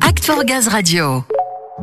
Act for Gaz Radio.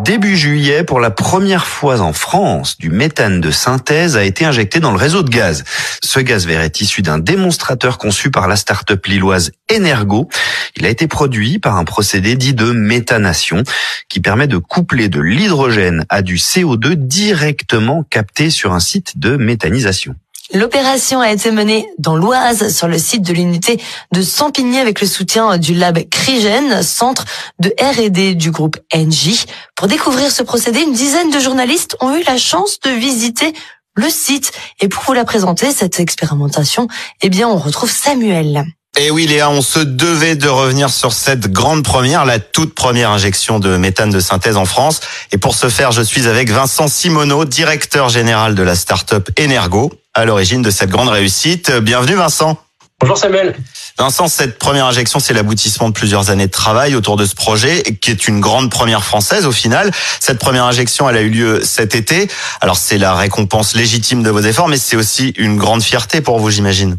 Début juillet, pour la première fois en France, du méthane de synthèse a été injecté dans le réseau de gaz. Ce gaz vert est issu d'un démonstrateur conçu par la start-up lilloise Energo. Il a été produit par un procédé dit de méthanation qui permet de coupler de l'hydrogène à du CO2 directement capté sur un site de méthanisation. L'opération a été menée dans l'Oise sur le site de l'unité de Sampigny avec le soutien du lab Crigen, centre de R&D du groupe NJ. Pour découvrir ce procédé, une dizaine de journalistes ont eu la chance de visiter le site. Et pour vous la présenter, cette expérimentation, eh bien, on retrouve Samuel. Et oui Léa, on se devait de revenir sur cette grande première, la toute première injection de méthane de synthèse en France. Et pour ce faire, je suis avec Vincent Simoneau, directeur général de la start-up Energo, à l'origine de cette grande réussite. Bienvenue Vincent. Bonjour Samuel. Vincent, cette première injection, c'est l'aboutissement de plusieurs années de travail autour de ce projet, qui est une grande première française au final. Cette première injection, elle a eu lieu cet été. Alors c'est la récompense légitime de vos efforts, mais c'est aussi une grande fierté pour vous, j'imagine.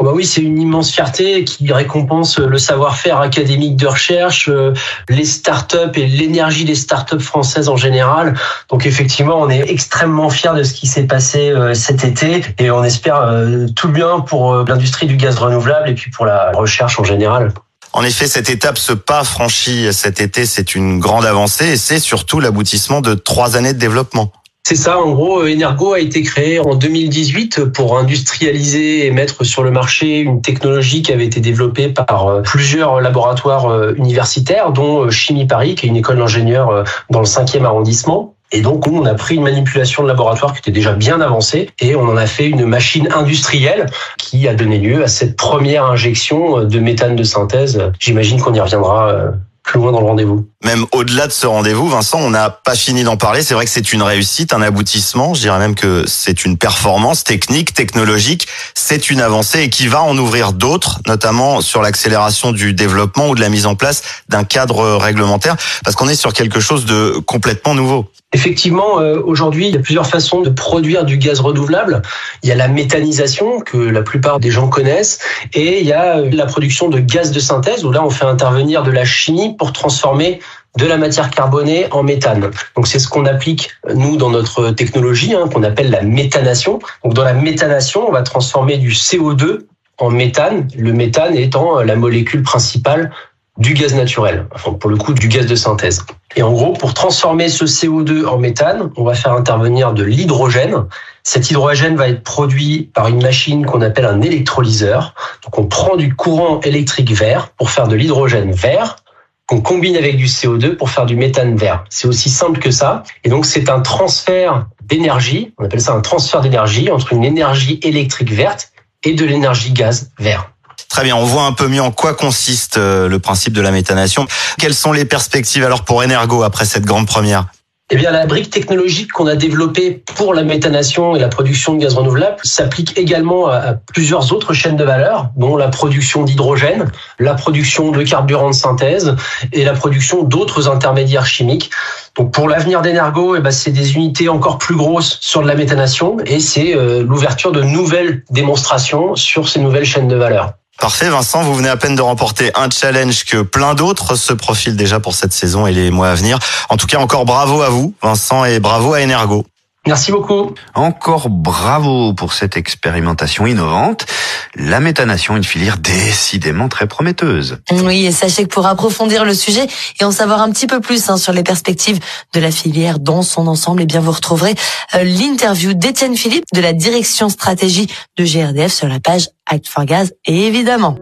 Oh bah oui, c'est une immense fierté qui récompense le savoir-faire académique de recherche, euh, les startups et l'énergie des startups françaises en général. Donc effectivement, on est extrêmement fiers de ce qui s'est passé euh, cet été et on espère euh, tout bien pour l'industrie du gaz renouvelable et puis pour la recherche en général. En effet, cette étape, ce pas franchi cet été, c'est une grande avancée et c'est surtout l'aboutissement de trois années de développement. C'est ça, en gros, Energo a été créé en 2018 pour industrialiser et mettre sur le marché une technologie qui avait été développée par euh, plusieurs laboratoires euh, universitaires, dont euh, Chimie Paris, qui est une école d'ingénieurs dans le 5e arrondissement. Et donc, on a pris une manipulation de laboratoire qui était déjà bien avancée et on en a fait une machine industrielle qui a donné lieu à cette première injection de méthane de synthèse. J'imagine qu'on y reviendra loin dans le rendez-vous. Même au-delà de ce rendez-vous, Vincent, on n'a pas fini d'en parler. C'est vrai que c'est une réussite, un aboutissement. Je dirais même que c'est une performance technique, technologique. C'est une avancée et qui va en ouvrir d'autres, notamment sur l'accélération du développement ou de la mise en place d'un cadre réglementaire, parce qu'on est sur quelque chose de complètement nouveau. Effectivement, euh, aujourd'hui, il y a plusieurs façons de produire du gaz renouvelable. Il y a la méthanisation que la plupart des gens connaissent et il y a euh, la production de gaz de synthèse où là, on fait intervenir de la chimie pour transformer de la matière carbonée en méthane. Donc c'est ce qu'on applique nous dans notre technologie hein, qu'on appelle la méthanation. Donc dans la méthanation, on va transformer du CO2 en méthane, le méthane étant la molécule principale du gaz naturel, enfin pour le coup du gaz de synthèse. Et en gros, pour transformer ce CO2 en méthane, on va faire intervenir de l'hydrogène. Cet hydrogène va être produit par une machine qu'on appelle un électrolyseur. Donc on prend du courant électrique vert pour faire de l'hydrogène vert qu'on combine avec du CO2 pour faire du méthane vert. C'est aussi simple que ça. Et donc c'est un transfert d'énergie, on appelle ça un transfert d'énergie entre une énergie électrique verte et de l'énergie gaz vert. Très bien, on voit un peu mieux en quoi consiste euh, le principe de la méthanation. Quelles sont les perspectives alors pour Energo après cette grande première? Eh bien, la brique technologique qu'on a développée pour la méthanation et la production de gaz renouvelable s'applique également à plusieurs autres chaînes de valeur, dont la production d'hydrogène, la production de carburant de synthèse et la production d'autres intermédiaires chimiques. Donc, pour l'avenir d'Energo, eh ben, c'est des unités encore plus grosses sur de la méthanation et c'est euh, l'ouverture de nouvelles démonstrations sur ces nouvelles chaînes de valeur. Parfait, Vincent, vous venez à peine de remporter un challenge que plein d'autres se profilent déjà pour cette saison et les mois à venir. En tout cas, encore bravo à vous, Vincent, et bravo à Energo. Merci beaucoup. Encore bravo pour cette expérimentation innovante. La méthanation, une filière décidément très prometteuse. Oui, et sachez que pour approfondir le sujet et en savoir un petit peu plus hein, sur les perspectives de la filière dans son ensemble, eh bien vous retrouverez euh, l'interview d'Étienne Philippe de la direction stratégie de GRDF sur la page Act for Gaz, évidemment.